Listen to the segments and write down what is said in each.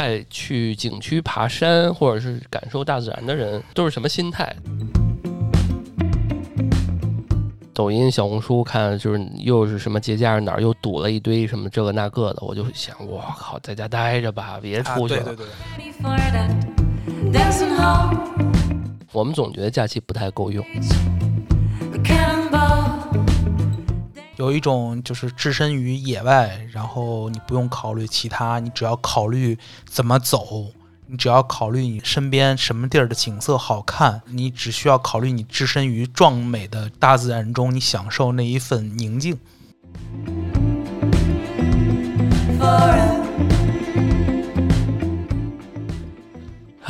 爱去景区爬山，或者是感受大自然的人，都是什么心态？抖音、小红书看，就是又是什么节假日哪儿又堵了一堆什么这个那个的，我就想，我靠，在家待着吧，别出去了。对对对我们总觉得假期不太够用。有一种就是置身于野外，然后你不用考虑其他，你只要考虑怎么走，你只要考虑你身边什么地儿的景色好看，你只需要考虑你置身于壮美的大自然中，你享受那一份宁静。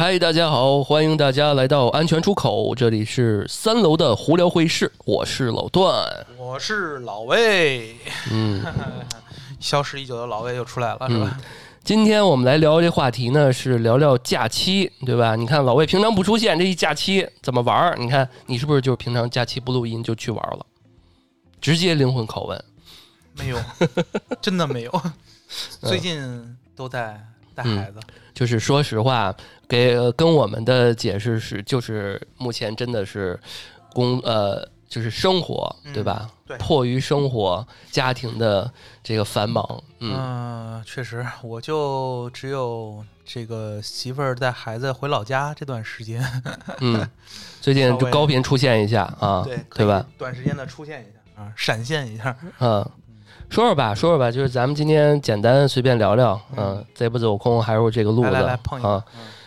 嗨，大家好，欢迎大家来到安全出口，这里是三楼的胡聊会室，我是老段。我是老魏，嗯 消失已久的老魏又出来了，是嗯吧？，今天我们来聊这话题呢，是聊聊假期，对吧？你看老魏平常不出现，这一假期怎么玩儿？你看你是不是就是平常假期不录音就去玩了，直接灵魂拷问？没有，真的没有。嗯最近都在带孩子，就是说实话，给呃跟我们的解释是，就是目前真的是工呃，就是生活，对吧？嗯对迫于生活、家庭的这个繁忙，嗯嗯，确实，我就只有这个媳妇儿带孩子回老家这段时间，嗯，最近 就高频出现一下啊，对，对吧？？短时间的出现一下啊，闪现一下。嗯，说说吧，说说吧，就是咱们今天简单随便聊聊，嗯嗯，贼不走空还是这个路子啊。。嗯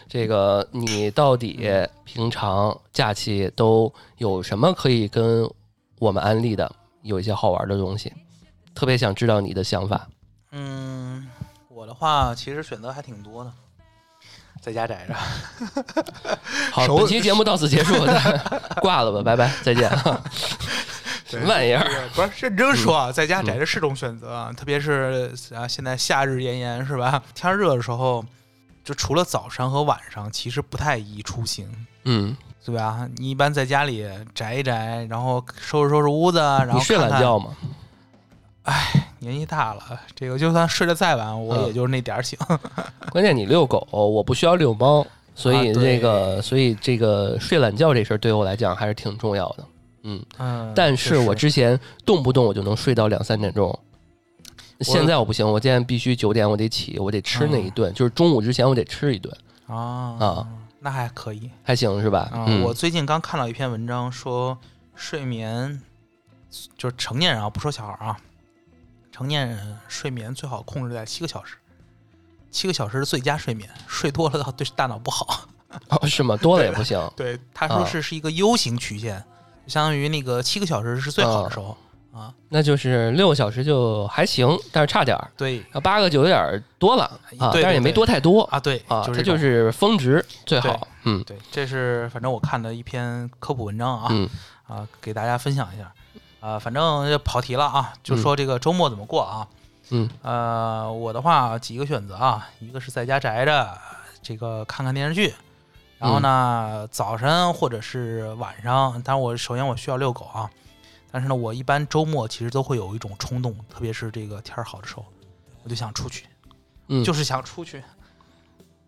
这个你到底平常假期都有什么可以跟我们安利的？有一些好玩的东西，特别想知道你的想法。嗯，我的话其实选择还挺多的，在家宅着。好，熟本期节目到此结束，挂了吧，拜拜，再见。什么玩意儿？不是认真说啊，在家宅着是种选择啊，特别是啊，现在夏日炎炎是吧？天热的时候，就除了早上和晚上，其实不太宜出行。嗯，对吧？你一般在家里宅一宅，然后收拾收拾屋子，然后你睡懒觉吗？年纪大了，这个就算睡得再晚，我嗯也就是那点儿醒。关键你遛狗，我不需要遛猫，所以这个，所以这个睡懒觉这事儿对我来讲还是挺重要的。嗯，嗯，但是我之前动不动我就能睡到两三点钟，现在我不行，我现在必须九点我得起，我得吃那一顿，就是中午之前我得吃一顿，啊啊那还可以还行是吧？我最近刚看到一篇文章说，睡眠就是成年人啊，不说小孩儿啊，成年人睡眠最好控制在七个小时，七个小时是最佳睡眠，睡多了对大脑不好。哦是吗？多了也不行。对，他说啊是是一个 U 型曲线，相当于那个七个小时是最好的时候啊。那就是六个小时就还行，但是差点儿。对啊，八个就有点儿多了啊，但是也没多太多啊，对啊，它就是峰值最好对。嗯对，这是反正我看的一篇科普文章啊，嗯啊，给大家分享一下。啊，反正就跑题了啊，就说这个周末怎么过啊？嗯呃，我的话几个选择啊，一个是在家宅着，这个看看电视剧，然后呢，早晨或者是晚上，当然我首先我需要遛狗啊，但是呢，我一般周末其实都会有一种冲动，特别是这个天儿好的时候，我就想出去，嗯，就是想出去。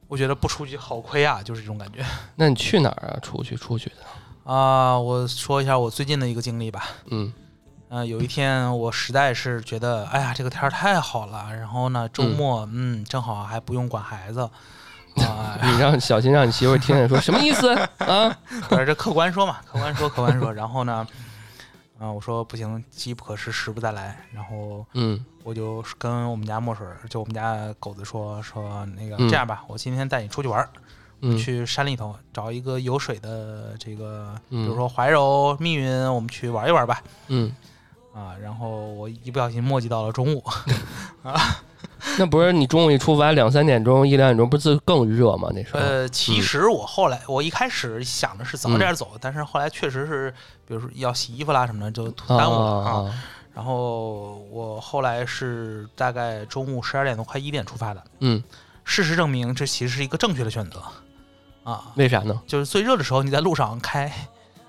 我觉得不出去好亏啊，就是这种感觉。那你去哪儿啊？出去出去的？啊、我说一下我最近的一个经历吧。嗯呃，有一天我实在是觉得，哎呀，这个天儿太好了。然后呢，周末，嗯正好还不用管孩子，啊、你让小心让你媳妇听见说什么意思 啊？不是这客观说嘛，客观说，客观说。然后呢，啊、我说不行，机不可失，时不再来。然后嗯我就跟我们家墨水，就我们家狗子说说那个、嗯这样吧，我今天带你出去玩儿，嗯去山里头找一个有水的这个，比嗯如说怀柔、密云，我们去玩一玩吧。嗯，啊，然后我一不小心墨迹到了中午 啊，那不是你中午一出发两三点钟一两点钟不是更热吗？那时候呃，其实我后来我一开始想的是早点走，但是后来确实是，比如说要洗衣服啦什么的，就耽误了啊。啊然后我后来是大概中午十二点多快一点出发的。嗯，事实证明，这其实是一个正确的选择啊，为啥呢？就是最热的时候你在路上开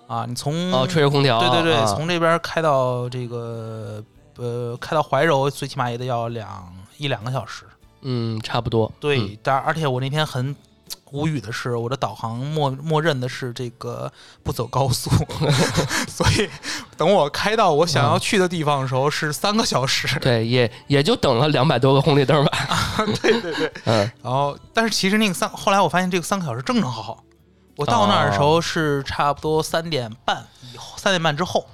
啊，你从哦，吹着空调，对对对，啊从这边开到这个呃开到怀柔，最起码也得要两一两个小时。嗯，差不多。对嗯，但而且我那天很无语的是，我的导航默默认的是这个不走高速，所以等我开到我想要去的地方的时候是三个小时。对，也也就等了两百多个红绿灯吧。对对对，嗯然后但是其实那个三，后来我发现这个三个小时正正好好。我到那儿的时候是差不多三点半以后，三点半之后，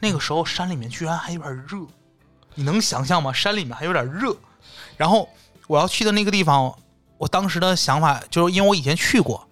那个时候山里面居然还有点热，你能想象吗？山里面还有点热。然后我要去的那个地方，我当时的想法就是因为我以前去过，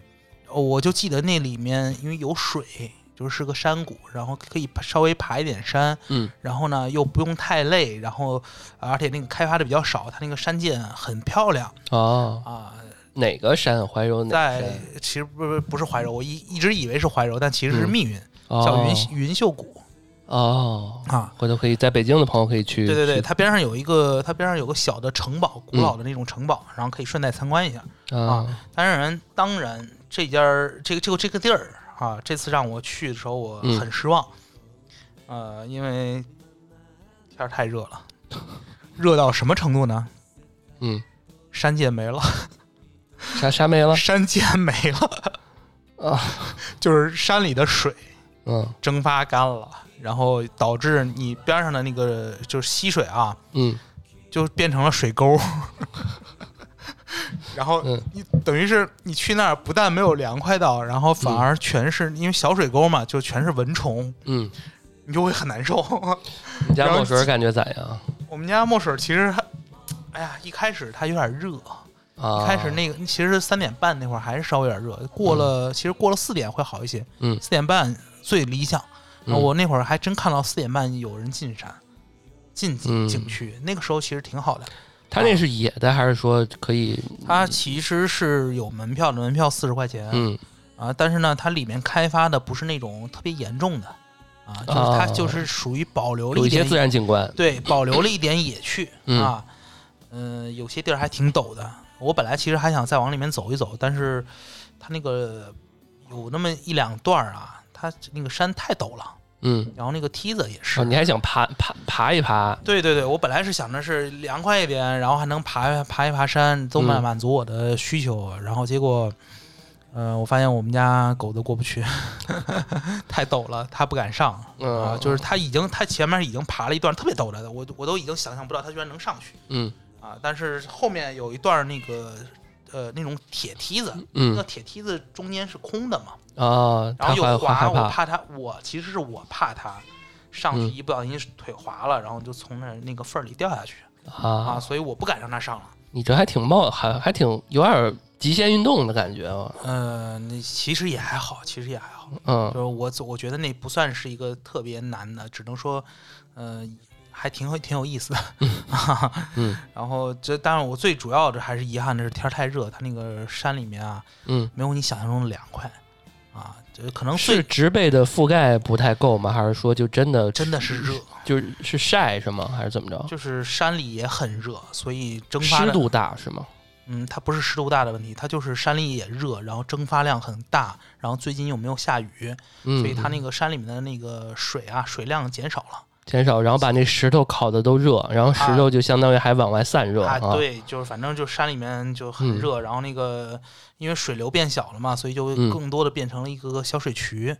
我就记得那里面因为有水，就是是个山谷，然后可以稍微爬一点山，嗯然后呢又不用太累，然后而且那个开发的比较少，它那个山涧很漂亮哦，啊。哪个山？怀柔哪个在？其实不是不是怀柔，我一一直以为是怀柔，但其实是嗯密云，哦叫云云秀谷哦，啊。回头可以在北京的朋友可以去。对对对，它边上有一个，它边上有个小的城堡，古老的那种城堡，然后可以顺带参观一下。啊，当然，当然这家儿这个这个这个地儿啊，这次让我去的时候我嗯很失望，呃，因为天儿太热了，热到什么程度呢？嗯，山涧没了，啥啥没了？山涧没了啊，就是山里的水嗯蒸发干了，然后导致你边上的那个就是溪水啊，嗯就变成了水沟。然后嗯你等于是你去那儿不但没有凉快到，然后反而全是、因为小水沟嘛，就全是蚊虫，嗯，你就会很难受。你家墨水感觉咋样？我们家墨水其实还，哎呀，一开始它有点热，开始那个其实三点半那会儿还是稍微有点热，过了、其实过了四点会好一些，嗯四点半最理想。嗯我那会儿还真看到四点半有人进山，进景区，那个时候其实挺好的。他那是野的还是说可以？它其实是有门票的，门票四十块钱、嗯啊，但是呢，它里面开发的不是那种特别严重的啊，就是它哦就是属于保留了有一些自然景观。对，保留了一点野趣、嗯啊，嗯、有些地儿还挺陡的。我本来其实还想再往里面走一走，但是它那个有那么一两段儿啊，它那个山太陡了，嗯，然后那个梯子也是。哦，你还想爬爬爬一爬？对对对，我本来是想着是凉快一点，然后还能爬爬一爬山，都满嗯满足我的需求。然后结果，呃，我发现我们家狗都过不去，太陡了，它不敢上。嗯啊，就是它已经，它前面已经爬了一段特别陡的，我我都已经想象不到它居然能上去嗯啊！但是后面有一段那个呃那种铁梯子，那个嗯铁梯子中间是空的嘛，啊，然后有他会害滑，我怕。怕它，我其实是我怕他上去嗯一不小心腿滑了，然后就从那那个缝儿里掉下去啊，啊，所以我不敢让他上了。你这还挺冒，还还挺有点极限运动的感觉啊。嗯，那其实也还好，其实也还好，嗯就是我我觉得那不算是一个特别难的，只能说，呃，还挺挺有意思的。嗯然后这当然我最主要的还是遗憾的是天太热，它那个山里面啊嗯，没有你想象中的凉快啊，这可能最是植被的覆盖不太够吗？还是说就真的真的是热，就是是晒是吗？还是怎么着？就是山里也很热，所以蒸发湿度大是吗？嗯，它不是湿度大的问题，它就是山里也热，然后蒸发量很大，然后最近又没有下雨，嗯，所以它那个个山里面的那个水啊水量减少了。减少，然后把那石头烤的都热，然后石头就相当于还往外散热啊，啊。对，就是反正就山里面就很嗯热，然后那个因为水流变小了嘛，所以就嗯更多的变成了一个个小水渠，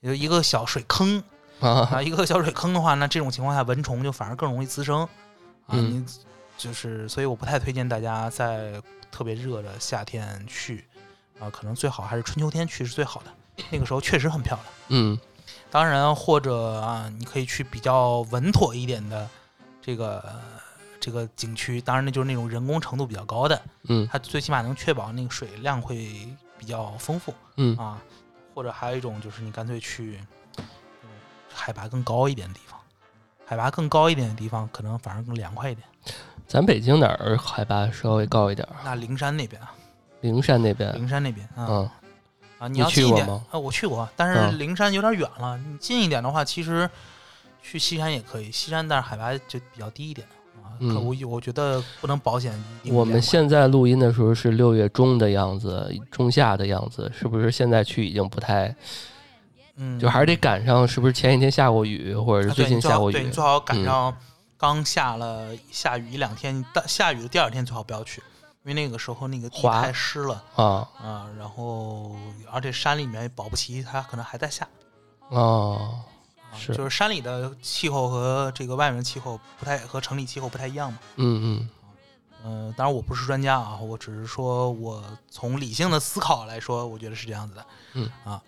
有一个小水坑啊，啊，一个小水坑的话，那这种情况下蚊虫就反而更容易滋生啊。嗯你就是，所以我不太推荐大家在特别热的夏天去啊，可能最好还是春秋天去是最好的，那个时候确实很漂亮。嗯当然，或者啊，你可以去比较稳妥一点的这个呃这个景区，当然那就是那种人工程度比较高的，嗯它最起码能确保那个水量会比较丰富嗯啊。或者还有一种就是你干脆去海拔更高一点的地方，海拔更高一点的地方可能反而更凉快一点。咱北京哪儿海拔稍微高一点儿？那灵山那边啊，灵山那边，灵山那边啊、嗯啊，你你要近一点去过吗啊，我去过，但是嗯灵山有点远了。你近一点的话，其实去西山也可以，西山但是海拔就比较低一点啊。嗯可我我觉得不能保险我们现在录音的时候是六月中的样子，中下的样子，是不是现在去已经不太，嗯，就还是得赶上，是不是前几天下过雨，或者是最近下过雨对你？最好赶嗯上刚下了下雨一两天，但下雨的第二天最好不要去，因为那个时候那个地太湿了啊啊、然后而且山里面保不齐它可能还在下。哦，啊是就是山里的气候和这个外面的气候不太和城里气候不太一样嘛。嗯嗯嗯、当然我不是专家啊，我只是说我从理性的思考来说，我觉得是这样子的。嗯啊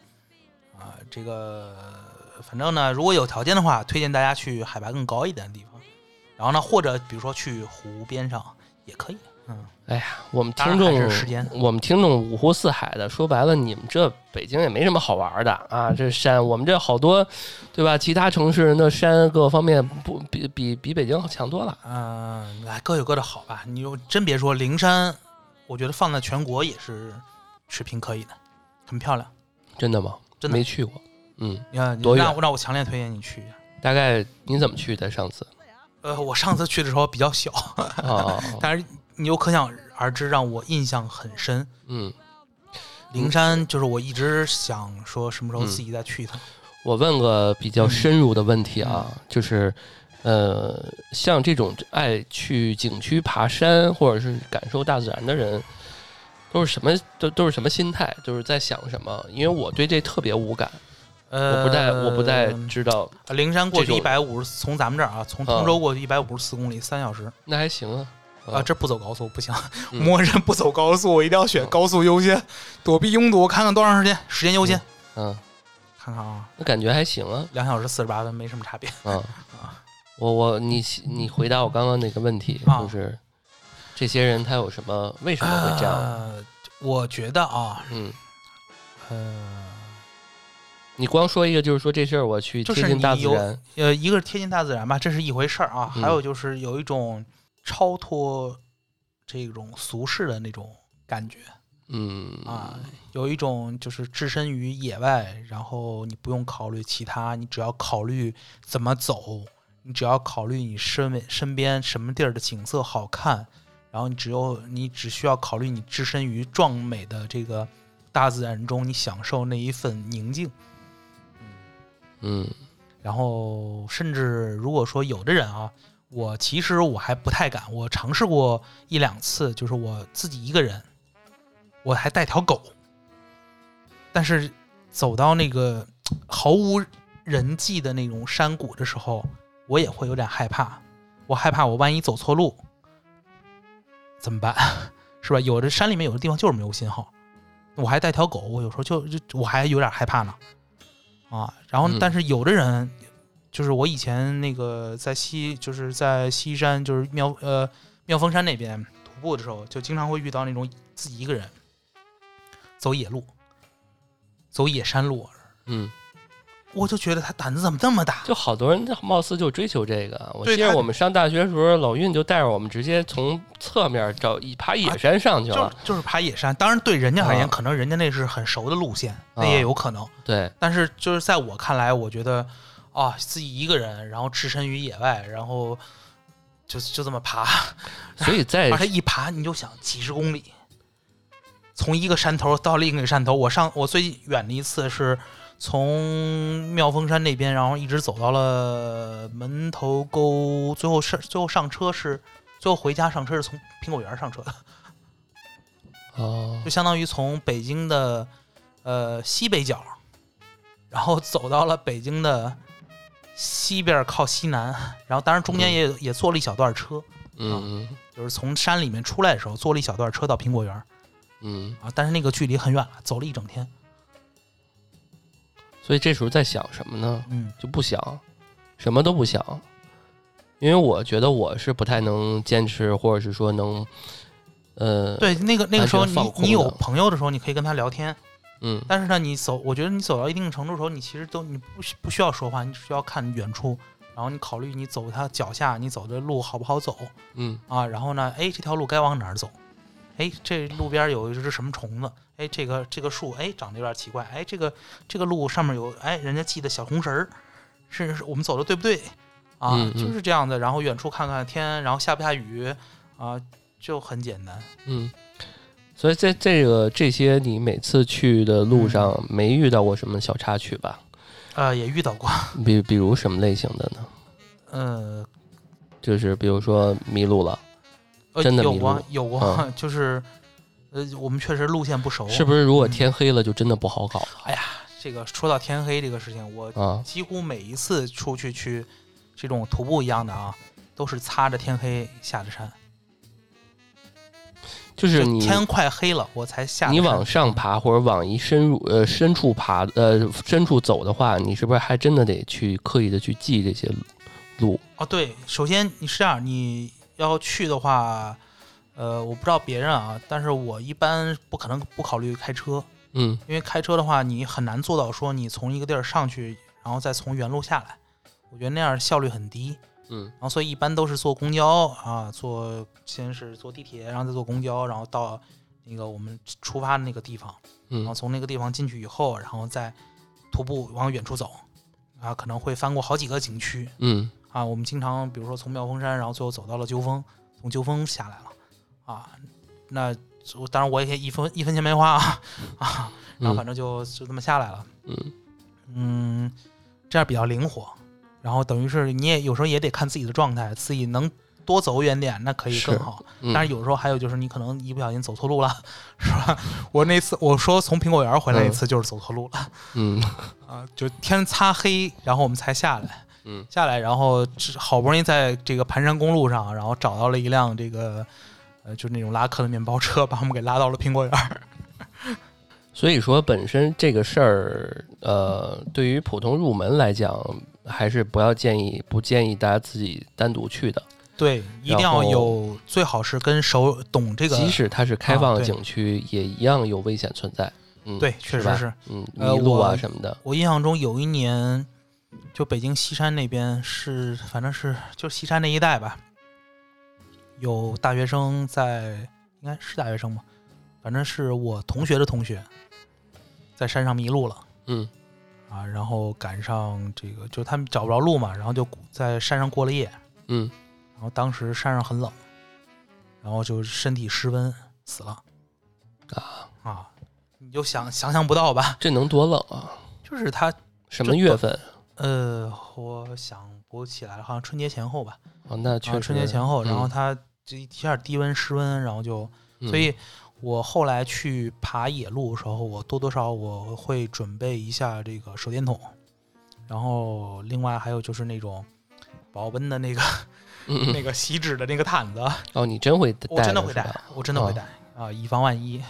啊，这个反正呢，如果有条件的话，推荐大家去海拔更高一点的地方，然后呢，或者比如说去湖边上也可以。嗯，哎呀，我们听众我们听众五湖四海的，说白了，你们这北京也没什么好玩的啊。这山，我们这好多，对吧？其他城市人的山各方面不比比比北京强多了。嗯，来各有各的好吧。你就真别说灵山，我觉得放在全国也是水平可以的，很漂亮。真的吗？真的没去过。嗯，你看，多远那我那我强烈推荐你去一下。大概你怎么去的？上次？呃，我上次去的时候比较小，哦，但是你就可想而知，让我印象很深。嗯，灵山就是我一直想说什么时候嗯自己再去一趟。我问个比较深入的问题啊，嗯就是，呃，像这种爱去景区爬山或者是感受大自然的人，都是什么都都是什么心态？就是在想什么？因为我对这特别无感，呃，我不太我不太知道，灵山过去一百五十，从咱们这儿啊，从通州过去一百五十四公里，三小时那还行啊。啊，这不走高速不行，嗯。默认不走高速，我一定要选高速优先，躲避拥堵，看看多长时间，时间优先，嗯，看看啊，那感觉还行啊。两小时四十八分，没什么差别。嗯，我我你你回答我刚刚那个问题，啊就是这些人他有什么为什么会这样？呃，我觉得啊，嗯，呃，你光说一个，就是说这事儿我去贴近大自然，呃，一个是贴近大自然吧，这是一回事儿啊，嗯。还有就是有一种超脱这种俗世的那种感觉嗯。啊，有一种就是置身于野外，然后你不用考虑其他，你只要考虑怎么走，你只要考虑你身边身边什么地儿的景色好看，然后你只有你只需要考虑你置身于壮美的这个大自然中，你享受那一份宁静。嗯。然后甚至如果说有的人啊，我其实我还不太敢，我尝试过一两次，就是我自己一个人，我还带条狗，但是走到那个毫无人迹的那种山谷的时候，我也会有点害怕，我害怕我万一走错路怎么办？是吧？有的山里面有的地方就是没有信号，我还带条狗，我有时候就就我还有点害怕呢。啊，然后嗯但是有的人，就是我以前那个在西，就是在西山，就是妙呃妙峰山那边徒步的时候，就经常会遇到那种自己一个人走野路，走野山路，嗯，我就觉得他胆子怎么这么大？就好多人貌似就追求这个。我记得我们上大学的时候，老运就带着我们直接从侧面找一爬野山上去就了。就是爬野山，当然对人家而言，啊可能人家那是很熟的路线，那啊也有可能。对，但是就是在我看来，我觉得啊，自己一个人，然后置身于野外，然后就就这么爬，所以在 而且一爬你就想几十公里，从一个山头到另一个山头。我上我最远的一次是从妙峰山那边，然后一直走到了门头沟，最后上最后上车是最后回家上车是从苹果园上车的，哦就相当于从北京的呃西北角，然后走到了北京的西边靠西南，然后当然中间也、也坐了一小段车，嗯就是从山里面出来的时候坐了一小段车到苹果园嗯，啊，但是那个距离很远了，走了一整天。所以这时候在想什么呢？嗯。就不想，什么都不想，因为我觉得我是不太能坚持，或者是说能，呃，，对，那个那个时候你你有朋友的时候，你可以跟他聊天，嗯但是呢，你走，我觉得你走到一定程度的时候，你其实都你不需不需要说话，你只需要看远处，然后你考虑你走他脚下，你走的路好不好走嗯啊？然后呢，哎，这条路该往哪儿走？哎，这路边有一只什么虫子？哎，这个这个树，哎，长得有点奇怪。哎，这个这个路上面有，哎，人家系的小红绳儿，是是我们走的对不对？啊，嗯嗯就是这样的。然后远处看看天，然后下不下雨啊，就很简单。嗯。所以在这个这些你每次去的路上嗯没遇到过什么小插曲吧？啊，也遇到过，比比如什么类型的呢？呃，就是比如说迷路了，呃真的迷有啊路有过，就是呃，我们确实路线不熟，是不是？如果嗯天黑了，就真的不好搞哎呀，这个说到天黑这个事情，我啊？几乎每一次出去去这种徒步一样的啊，都是擦着天黑下的山，就是你天快黑了我才下你。往上爬或者往一深入呃深处爬呃深处走的话，你是不是还真的得去刻意的去记这些路？哦，对，首先你是这样，你要去的话，呃，我不知道别人啊，但是我一般不可能不考虑开车，嗯因为开车的话，你很难做到说你从一个地儿上去，然后再从原路下来，我觉得那样效率很低。嗯然后所以一般都是坐公交啊，坐先是坐地铁，然后再坐公交，然后到那个我们出发的那个地方，嗯然后嗯从那个地方进去以后，然后再徒步往远处走，啊，可能会翻过好几个景区嗯啊。我们经常比如说从妙峰山，然后最后走到了鸠峰，从鸠峰下来了啊。那我当然我也可以一分一分钱没花啊啊，然后反正就就这么下来了。嗯嗯，这样比较灵活。然后等于是你也有时候也得看自己的状态，自己能多走远点，那可以更是好。嗯，但是有时候还有就是你可能一不小心走错路了，是吧？我那次我说从苹果园回来一次就是走错路了、嗯 啊，就天擦黑，然后我们才下来，嗯下来，然后好不容易在这个盘山公路上，然后找到了一辆这个呃，就是那种拉客的面包车，把我们给拉到了苹果园。所以说本身这个事儿，呃，对于普通入门来讲，还是不要建议不建议大家自己单独去的。对，一定要有，最好是跟熟懂这个，即使它是开放的景区，也一样有危险存在。嗯，对，确实是。嗯，呃迷路啊什么的。我印象中有一年，就北京西山那边是，反正是就西山那一带吧，有大学生在，应该是大学生吧，反正是我同学的同学，在山上迷路了嗯啊，然后赶上这个，就他们找不着路嘛，然后就在山上过了夜，嗯，然后当时山上很冷，然后就身体失温死了啊啊，你就想想象不到吧，这能多冷啊？就是他什么月份？呃，我想不起来了，好像春节前后吧。哦，那确啊，实。春节前后，然后嗯它这一下低温失温，然后就，嗯所以我后来去爬野路的时候，我多多少少我会准备一下这个手电筒，然后另外还有就是那种保温的那个 嗯嗯那个锡纸的那个毯子，哦，你真会带？我真的会带，我真的会带啊，以防万一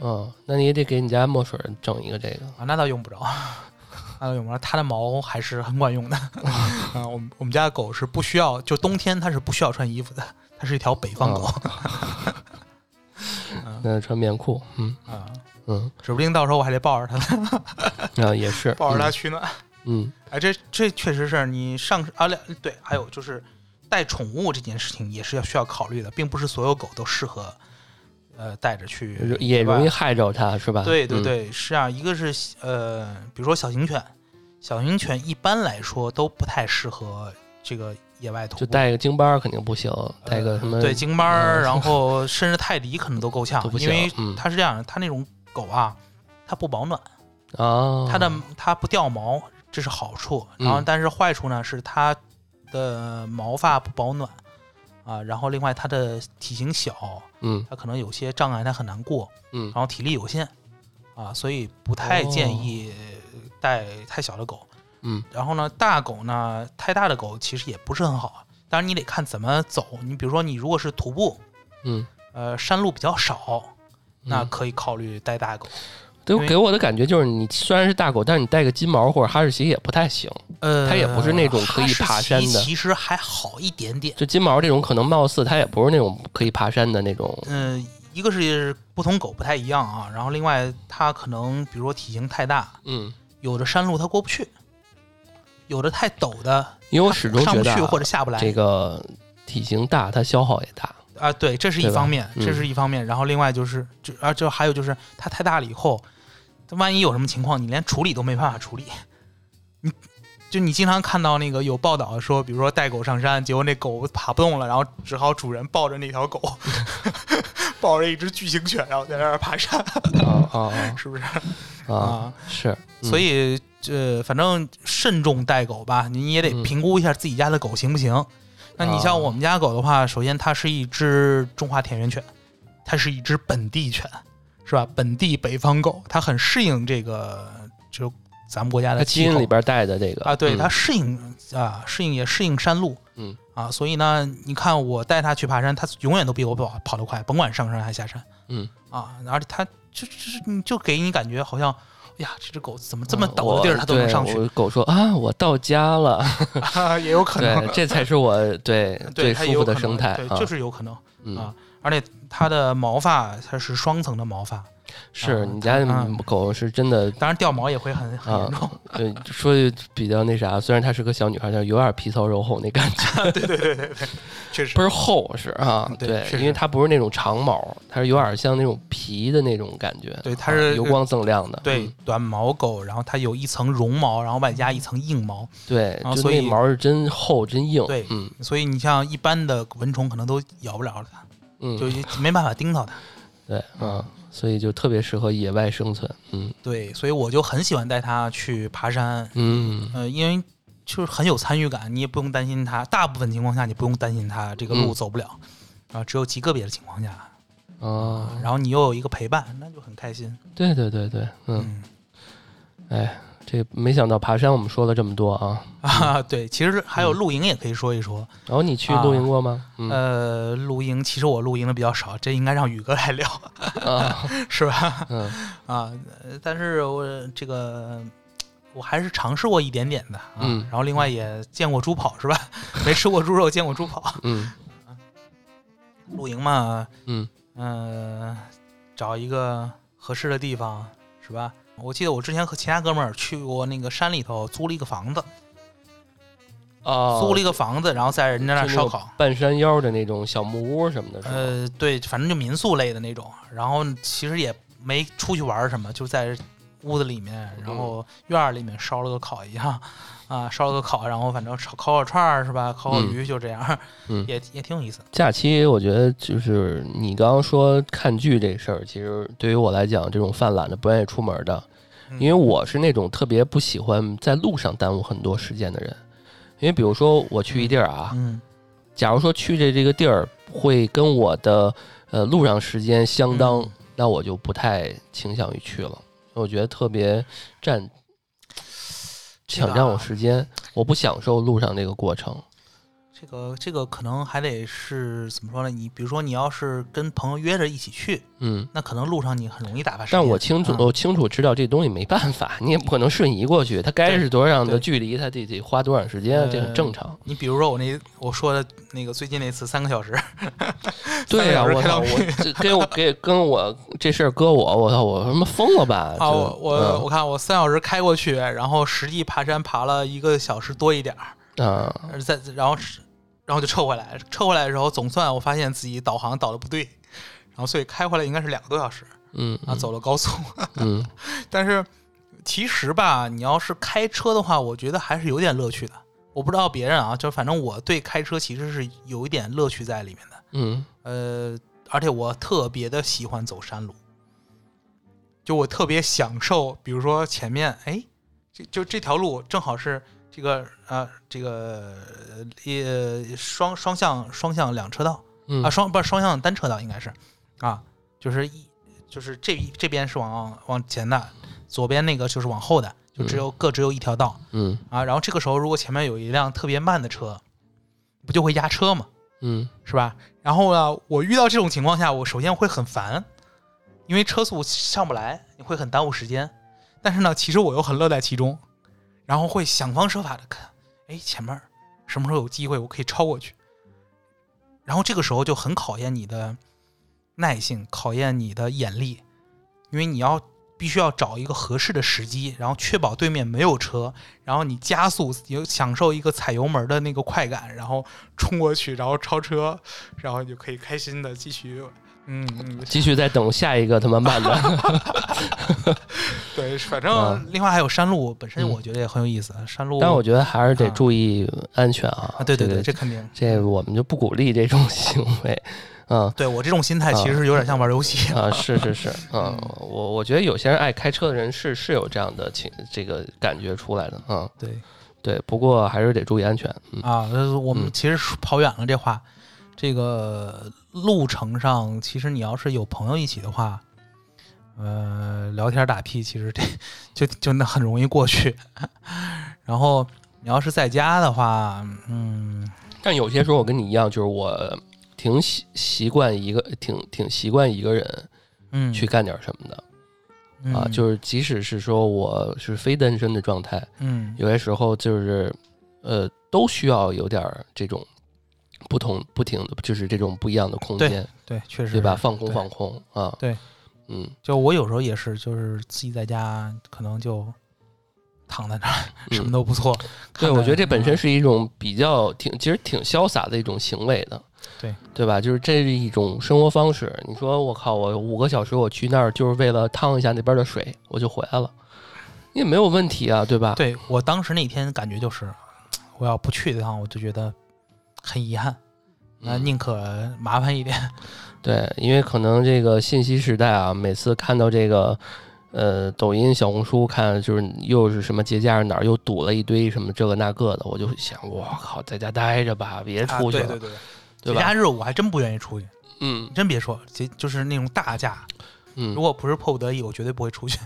嗯，那你也得给你家墨水整一个这个。啊，那倒用不着。那倒用不着，它的毛还是很管用的。啊，我们我们家的狗是不需要，就冬天它是不需要穿衣服的，它是一条北方狗。那穿棉裤，嗯。啊，嗯，指不定到时候我还得抱着它呢，啊也是，抱着它取暖。嗯，哎，这这确实是你上啊，两对，还有就是带宠物这件事情也是要需要考虑的，并不是所有狗都适合呃带着去嗯，也容易。害着它，是吧？嗯，对对对，是这样，一个是呃，比如说小型犬，小型犬一般来说都不太适合这个野外徒步。就带个京巴儿肯定不行，带个什么？对京巴儿，嗯 然后甚至泰迪可能都够呛，因为它是这样的，它那种狗啊，它不保暖。啊，它的它不掉毛，这是好处。然后嗯但是坏处呢是它的毛发不保暖啊，然后另外它的体型小，嗯它可能有些障碍它很难过，嗯然后体力有限啊，所以不太建议带太小的狗。嗯然后呢，大狗呢，太大的狗其实也不是很好。当然你得看怎么走，你比如说你如果是徒步，嗯，呃，山路比较少，那嗯可以考虑带大狗。对给我的感觉就是，你虽然是大狗，但是你带个金毛或者哈士奇也不太行。呃，它也不是那种可以爬山的其实还好一点点。就金毛这种，可能貌似它也不是那种可以爬山的那种。嗯、一个是不同狗不太一样啊，然后另外它可能比如说体型太大，嗯，有的山路它过不去，有的太陡的因为我始终上不去觉得啊或者下不来。这个体型大，它消耗也大。啊，对，这是一方面，嗯这是一方面。然后另外就是，就啊，就还有就是它太大了以后，它万一有什么情况，你连处理都没办法处理。你就你经常看到那个有报道说，比如说带狗上山，结果那狗爬不动了，然后只好主人抱着那条狗，抱着一只巨型犬，然后在那儿爬山，啊啊 是不是？啊是，嗯所以这反正慎重带狗吧，你也得嗯。评估一下自己家的狗行不行。那你像我们家狗的话，首先它是一只中华田园犬，它是一只本地犬，是吧？本地北方狗，它很适应这个就咱们国家的气候基因里边带的这个。啊，对，嗯。它适应啊，适应也适应山路，嗯。啊，所以呢，你看我带它去爬山，它永远都比我跑跑得快，甭管上山还是下山嗯，啊，而且它就就是你就给你感觉好像，哎呀，这只狗怎么这么嗯陡的地儿它都能上去，我狗说啊，我到家了，啊，也有可能，，这才是我 对对，最舒服的生态对，就是有可能。嗯啊而且它的毛发它是双层的毛发，啊是你家狗是真的当然掉毛也会很很严重。对，说句比较那啥，虽然它是个小女孩，但有点皮糙肉厚那感觉，对对对对对，确实倍儿厚实啊。对因为它不是那种长毛，它是有点像那种皮的那种感觉。对它啊是油光锃亮的。对嗯短毛狗，然后它有一层绒毛，然后外加一层硬毛，对，然后所以毛是真厚真硬。对嗯所以你像一般的蚊虫可能都咬不了它，嗯就嗯，没办法叮到它。对，嗯，所以就特别适合野外生存。嗯。对，所以我就很喜欢带它去爬山，嗯。呃，因为就是很有参与感，你也不用担心它，大部分情况下你不用担心它这个路嗯走不了，啊，只有极个别的情况下，啊，然后你又有一个陪伴，那就很开心。对对对对，嗯，嗯。哎，这没想到爬山我们说了这么多啊。啊，对，其实还有露营也可以说一说。然后你去露营过吗？嗯呃，露营其实我露营的比较少，这应该让宇哥来聊，啊，是吧？嗯啊，呃但是我这个我还是尝试过一点点的啊，嗯然后另外也见过猪跑，是吧？没吃过猪肉，见过猪跑。嗯露营嘛，嗯嗯、找一个合适的地方，是吧？我记得我之前和其他哥们儿去过那个山里头租了一个房子，啊，租了一个房子，然后在人家那烧烤。半山腰的那种小木屋什么的，呃，对，反正就民宿类的那种。然后其实也没出去玩什么，就在屋子里面，然后院儿里面烧了个烤一样，啊，烧了个烤，然后反正烤烤烤串儿是吧？烤烤嗯鱼就这样，嗯也也挺有意思。假期我觉得就是你刚刚说看剧这事儿，其实对于我来讲，这种犯懒的不愿意出门的，嗯因为我是那种特别不喜欢在路上耽误很多时间的人。因为比如说我去一地儿啊，嗯假如说去的这个地儿会跟我的呃路上时间相当，嗯那我就不太倾向于去了。我觉得特别占抢占我啊时间，我不享受路上这个过程。这个这个可能还得是怎么说呢？你比如说你要是跟朋友约着一起去，嗯，那可能路上你很容易打发时间。但我清楚，啊我清楚知道这东西没办法，你也不可能瞬移过去，它该是多少的距离，它得得花多长时间，这很正常。你比如说我那我说的那个最近那次三个小时，对呀、我操，我 这给我给跟我这事儿搁我，我操，我他妈疯了吧？啊，我我、嗯我看我三小时开过去，然后实际爬山爬了一个小时多一点儿，啊，而在然后是然后就撤回来，撤回来的时候总算我发现自己导航导的不对，然后所以开回来应该是两个多小时嗯啊，走了高速，嗯 但是其实吧，你要是开车的话，我觉得还是有点乐趣的。我不知道别人啊，就反正我对开车其实是有一点乐趣在里面的。嗯呃，而且我特别的喜欢走山路，就我特别享受，比如说前面，哎，就就这条路正好是这个呃这个呃双双向双向两车道嗯啊，双不是双向单车道应该是啊，就是一就是这一这边是往往前的，左边那个就是往后的，就只有各只有一条道嗯啊。然后这个时候如果前面有一辆特别慢的车，不就会压车吗？嗯是吧？然后呢，我遇到这种情况下，我首先会很烦，因为车速上不来，你会很耽误时间。但是呢，其实我又很乐在其中，然后会想方设法的看，哎，前面什么时候有机会我可以超过去。然后这个时候就很考验你的耐性，考验你的眼力，因为你要必须要找一个合适的时机，然后确保对面没有车，然后你加速，有享受一个踩油门的那个快感，然后冲过去，然后超车，然后你就可以开心的继续，嗯，嗯继续再等下一个他妈慢的。对，反啊正另外还有山路，本身嗯我觉得也很有意思。山路，但我觉得还是得啊注意安全啊。啊，对对对，这肯定。这我们就不鼓励这种行为。嗯对我这种心态其实有点像玩游戏。啊，是是是，嗯，我我觉得有些人爱开车的人是是有这样的情这个感觉出来的，嗯，对，对，不过还是得注意安全。嗯啊，呃我们嗯其实跑远了这话，这个路程上，其实你要是有朋友一起的话，呃，聊天打屁，其实这就就那很容易过去。然后你要是在家的话，嗯，但有些时候我跟你一样，就是我挺习习惯一个，挺挺习惯一个人嗯去干点什么的、啊。嗯就是即使是说我是非单身的状态，嗯有些时候就是呃，都需要有点这种不同不停的，就是这种不一样的空间，对，确实对吧？放空放空啊。对，嗯，就我有时候也是，就是自己在家可能就躺在那儿，什么嗯都不做。对，我觉得这本身嗯是一种比较挺，其实挺潇洒的一种行为的，对对吧？就是这是一种生活方式。你说我靠，我五个小时我去那儿就是为了趟一下那边的水，我就回来了，也没有问题啊，对吧？对我当时那天感觉就是，我要不去一趟，我就觉得很遗憾。那嗯宁可麻烦一点。对，因为可能这个信息时代啊，每次看到这个呃抖音、小红书看，就是又是什么节假日哪儿又堵了一堆什么这个那个的，我就想，我靠，在家待着吧，别啊出去了，对对对，对吧？节假日我还真不愿意出去，嗯真别说，节就是那种大假，嗯如，果不是迫不得已，我绝对不会出去。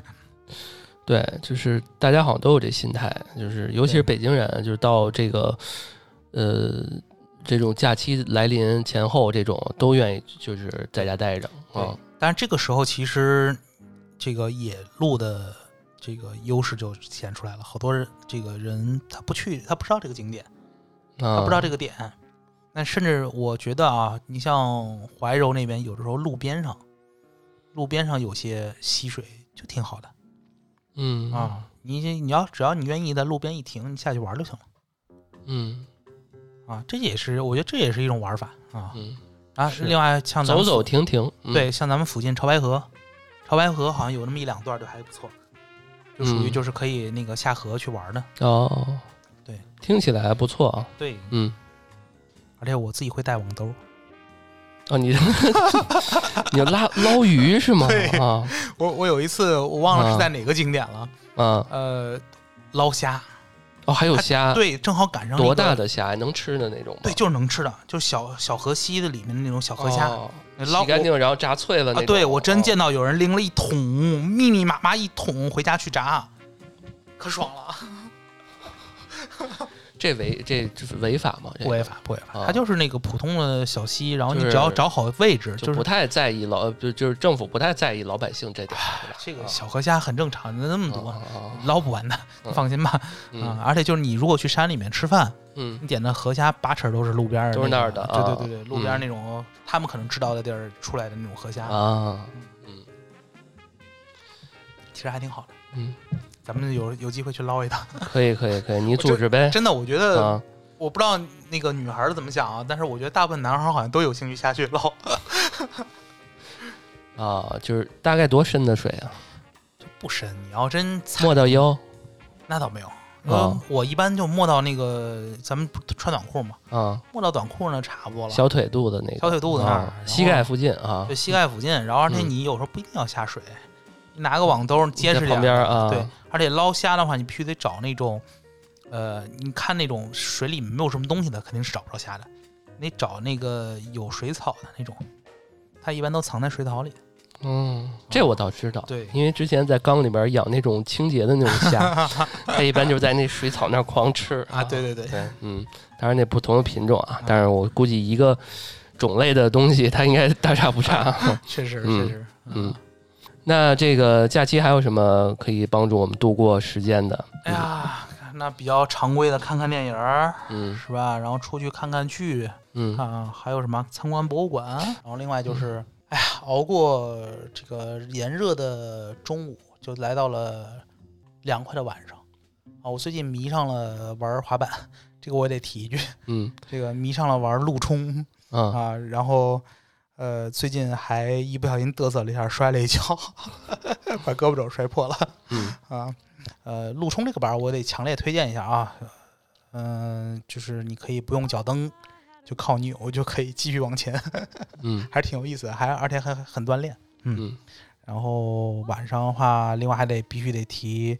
对，就是大家好像都有这心态，就是尤其是北京人，就是到这个呃这种假期来临前后，这种都愿意就是在家待着啊。但是这个时候，其实这个野路的这个优势就显出来了。好多人，这个人他不去，他不知道这个景点，他他不知道这个点。那甚至我觉得啊，你像怀柔那边，有的时候路边上，路边上有些溪水就挺好的嗯啊。你你要只要你愿意在路边一停，你下去玩就行了嗯啊。这也是我觉得这也是一种玩法啊。嗯，啊，是另外像走走停停，嗯对，像咱们附近潮白河，潮白河好像有那么一两段就还不错，就属于嗯就是可以那个下河去玩的。哦，对，听起来还不错啊。对，嗯，而且我自己会带网兜，哦，你 你拉捞鱼是吗？对啊我我有一次我忘了啊是在哪个景点了，啊呃，捞虾，哦，还有虾，对，正好赶上多大的虾？能吃的那种吗？对，就是能吃的，就是小小河溪的里面的那种小河虾。哦捞洗干净然后炸脆了那啊，对我真哦见到有人拎了一桶，密密麻麻一桶回家去炸，可爽了。这违这这是违法吗？这个不违法，不违法，啊它就是那个普通的小溪，然后你只要找好位置，就是不太在意老，就就是政府不太在意老百姓这点？这个啊小河虾很正常，那么多 捞不完的，你嗯放心吧。嗯啊，而且就是你如果去山里面吃饭，嗯你点的河虾八成都是路边儿都是那那儿的啊对对对对，路边那种他们可能知道的地儿出来的那种河虾，啊，其实还挺好的。嗯，咱们有有机会去捞一趟。可以可以可以，你组织呗。真的，我觉得啊，我不知道那个女孩儿怎么想啊，但是我觉得大部分男孩儿好像都有兴趣下去捞，啊，就是大概多深的水啊？就不深。你要真踩没到腰？那倒没有。啊。呃，我一般就摸到那个，咱们不穿短裤嘛，啊，摸到短裤呢差不多了，小腿肚子那个，小腿肚子那儿啊膝盖附近啊。就，膝盖附近。然后而且嗯。你有时候不一定要下水，你拿个网兜结实在点儿旁边啊，对，而且捞虾的话，你必须得找那种，呃，你看那种水里没有什么东西的，肯定是找不着虾的。你得找那个有水草的那种，它一般都藏在水草里。嗯，这我倒知道，对因为之前在缸里边养那种清洁的那种虾，它一般就是在那水草那儿狂吃啊，对对对，对，嗯，当然那不同的品种啊，但是我估计一个种类的东西，它应该大差不差。确实嗯确实，嗯，那这个假期还有什么可以帮助我们度过时间的？哎呀，那比较常规的，看看电影儿嗯是吧？然后出去看看剧嗯啊，还有什么参观博物馆，然后另外就是，哎呀，熬过这个炎热的中午，就来到了凉快的晚上啊。我最近迷上了玩滑板，这个我也得提一句，嗯这个迷上了玩路冲啊啊，然后。呃，最近还一不小心嘚瑟了一下，摔了一跤，把胳膊肘摔破了。嗯啊，呃，陆冲这个板我得强烈推荐一下啊，嗯、就是你可以不用脚蹬，就靠扭就可以继续往前，嗯 还是挺有意思的，还而且还很锻炼。嗯然后晚上的话，另外还得必须得提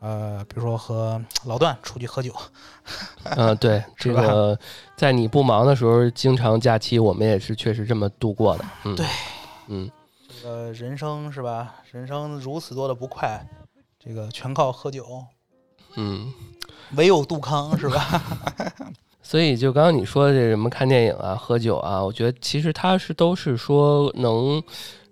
呃，比如说和老段出去喝酒，嗯、对，这个在你不忙的时候，经常假期我们也是确实这么度过的。嗯，对，嗯，这个人生是吧？人生如此多的不快，这个全靠喝酒，嗯。唯有杜康是吧？所以就刚刚你说的这什么看电影啊、喝酒啊，我觉得其实它是都是说能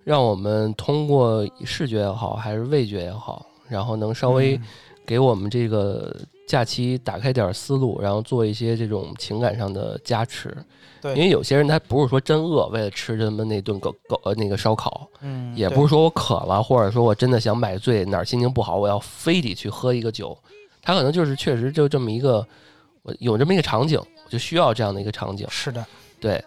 让我们通过视觉也好，还是味觉也好，然后能稍微嗯给我们这个假期打开点思路，然后做一些这种情感上的加持。对因为有些人他不是说真饿，为了吃他们那顿狗狗呃那个烧烤，嗯，也不是说我渴了，或者说我真的想买醉，哪儿心情不好，我要非得去喝一个酒。他可能就是确实就这么一个，我有这么一个场景，我就需要这样的一个场景。是的，对，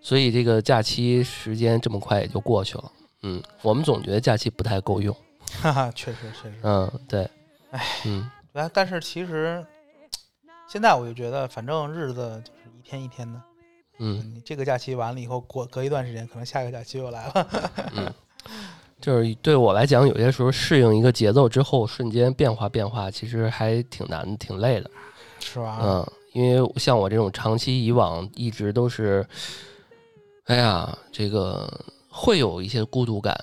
所以这个假期时间这么快也就过去了。嗯，我们总觉得假期不太够用。哈哈，确实确实。嗯，对，哎，嗯，来，但是其实现在我就觉得，反正日子就是一天一天的。嗯你这个假期完了以后，过隔一段时间，可能下个假期又来了。嗯，就是对我来讲，有些时候适应一个节奏之后，瞬间变化变化，其实还挺难，挺累的。是吧？嗯，因为像我这种长期以往一直都是，哎呀，这个会有一些孤独感，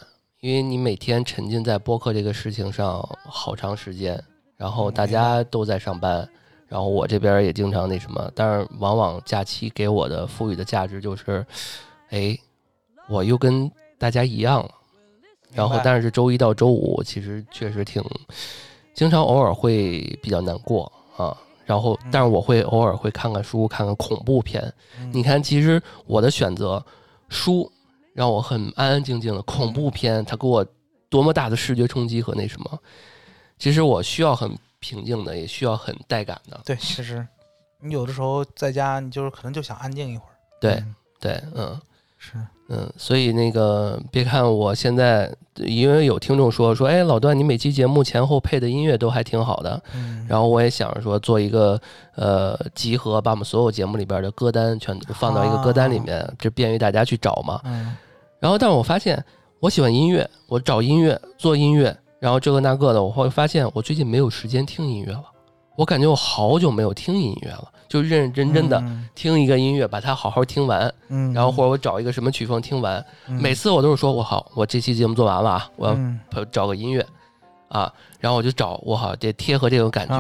因为你每天沉浸在播客这个事情上好长时间，然后大家都在上班，然后我这边也经常那什么，但是往往假期给我的赋予的价值就是，哎，我又跟大家一样了。然后，但是周一到周五其实确实挺，经常偶尔会比较难过啊。然后，但是我会偶尔会看看书，看看恐怖片。嗯你看，其实我的选择，书让我很安安静静的，恐怖片它给我多么大的视觉冲击和那什么。其实我需要很平静的，也需要很带感的。对，其实你有的时候在家，你就是可能就想安静一会儿。对嗯对，嗯。是，嗯，所以那个别看我现在，因为有听众说说，哎，老段，你每期节目前后配的音乐都还挺好的。嗯，然后我也想着说做一个呃集合，把我们所有节目里边的歌单全都放到一个歌单里面，这便于大家去找嘛。嗯然后，但是我发现我喜欢音乐，我找音乐做音乐，然后这个那个的，我会发现我最近没有时间听音乐了。我感觉我好久没有听音乐了，就认认真真的嗯听一个音乐，把它好好听完，嗯，然后或者我找一个什么曲风听完。嗯每次我都是说，我好，我这期节目做完了啊，我要嗯找个音乐啊，然后我就找我好得贴合这种感觉。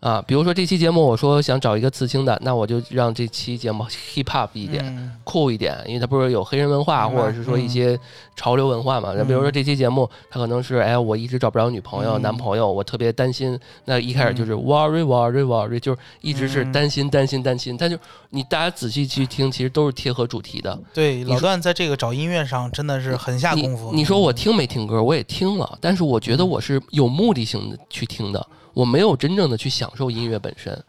啊啊，比如说这期节目，我说想找一个刺青的，那我就让这期节目 hip hop 一点、嗯酷一点，因为它不是有黑人文化，或者是说一些潮流文化嘛。那、比如说这期节目，它可能是哎，我一直找不着女朋友、嗯男朋友，我特别担心。那一开始就是 worry worry worry，就是一直是嗯担心担心担心。但就你大家仔细去听，其实都是贴合主题的。对，老段在这个找音乐上真的是很下功夫。你说我听没听歌？我也听了，但是我觉得嗯我是有目的性的去听的，我没有真正的去享受音乐本身。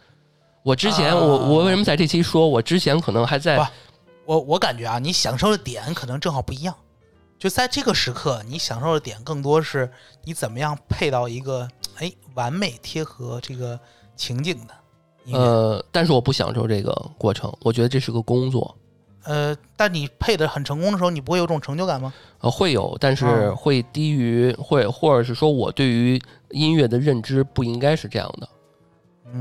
我之前，啊我我为什么在这期说，我之前可能还在我我感觉啊，你享受的点可能正好不一样。就在这个时刻，你享受的点更多是你怎么样配到一个哎完美贴合这个情景的。呃，但是我不享受这个过程，我觉得这是个工作。呃，但你配的很成功的时候，你不会有种成就感吗？呃，会有，但是啊会低于，会或者是说我对于音乐的认知不应该是这样的。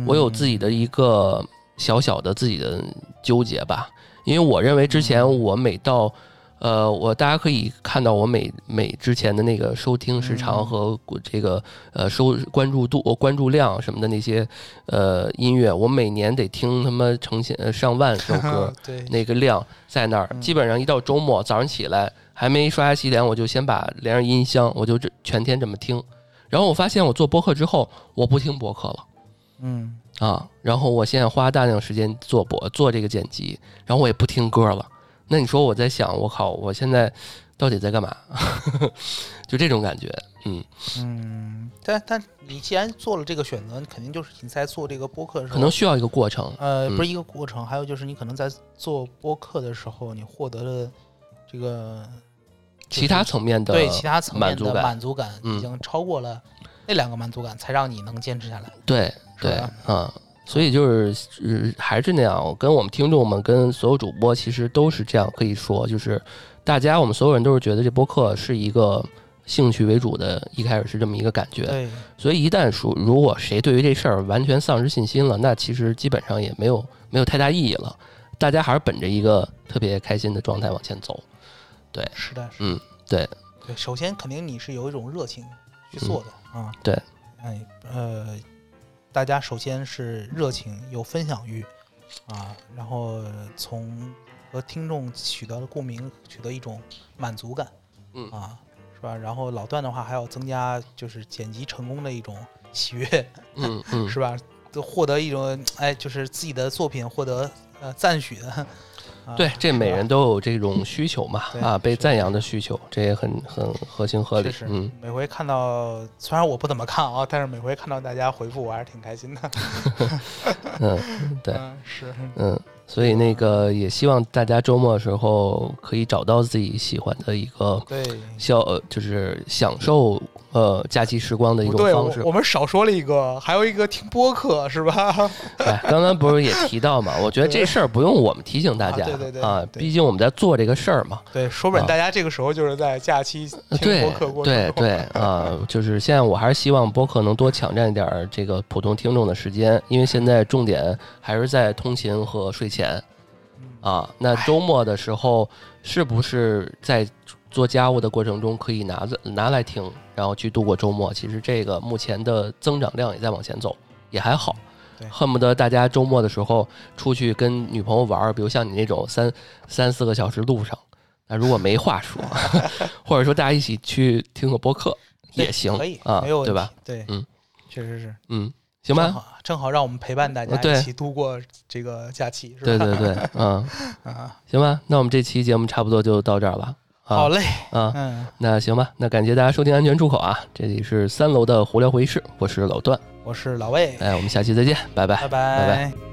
我有自己的一个小小的自己的纠结吧，因为我认为之前我每到，呃，我大家可以看到我每每之前的那个收听时长嗯。和这个呃收关注度、关注量什么的那些呃音乐，我每年得听他妈成千呃上万首歌，对，那个量在那儿，嗯。基本上一到周末早上起来还没刷牙洗脸，我就先把连上音箱，我就这全天这么听。然后我发现我做播客之后，我不听播客了。嗯啊，然后我现在花大量时间做播做这个剪辑，然后我也不听歌了。那你说我在想，我靠，我现在到底在干嘛？就这种感觉，嗯，嗯，但但你既然做了这个选择，你肯定就是你在做这个播客的时候，可能需要一个过程。呃，嗯不是一个过程，还有就是你可能在做播客的时候，你获得的这个就是其他层面的对其他层面的满足感已经超过了那两个满足感，才让你能坚持下来。对对啊、所以就是、呃还是那样，我跟我们听众们跟所有主播其实都是这样，可以说就是大家我们所有人都是觉得这播客是一个兴趣为主的，一开始是这么一个感觉。对，所以一旦说如果谁对于这事儿完全丧失信心了，那其实基本上也没有没有太大意义了。大家还是本着一个特别开心的状态往前走。是的，是的嗯，对，对，首先肯定你是有一种热情去做的啊。对，哎，呃，大家首先是热情，有分享欲啊，然后从和听众取得了共鸣，取得一种满足感，嗯啊，是吧？然后老段的话还要增加就是剪辑成功的一种喜悦，嗯嗯，是吧？都获得一种哎，就是自己的作品获得呃赞许的。啊。对，这每人都有这种需求嘛，啊，被赞扬的需求，这也很很合情合理嗯，每回看到，虽然我不怎么看啊，但是每回看到大家回复，我还是挺开心的。嗯，对。嗯，是，嗯，所以那个也希望大家周末的时候可以找到自己喜欢的一个对，消，呃，就是享受呃假期时光的一，种方式。我我们少说了一个，还有一个听播客是吧？哎，刚刚不是也提到嘛？我觉得这事儿不用我们提醒大家啊对对对啊，毕竟我们在做这个事儿嘛。对，说不准啊大家这个时候就是在假期听对播客过程对对啊，就是现在我还是希望播客能多抢占一点儿这个普通听众的时间，因为现在重点还是在通勤和睡前嗯啊。那周末的时候，是不是在做家务的过程中可以拿着拿来听，然后去度过周末？其实这个目前的增长量也在往前走，也还好。对恨不得大家周末的时候出去跟女朋友玩儿，比如像你那种三三四个小时路上，那如果没话说，或者说大家一起去听个播客也行可以啊，没有对吧？？对，嗯，确实是。嗯，行吧，正好让我们陪伴大家一起度过这个假期，是吧？对对对，嗯，啊，行吧，那我们这期节目差不多就到这儿了。啊、好嘞，啊，嗯，那行吧，那感谢大家收听安全出口啊，这里是三楼的胡聊会议室，我是老段，我是老魏，哎，我们下期再见，拜拜，拜拜。拜拜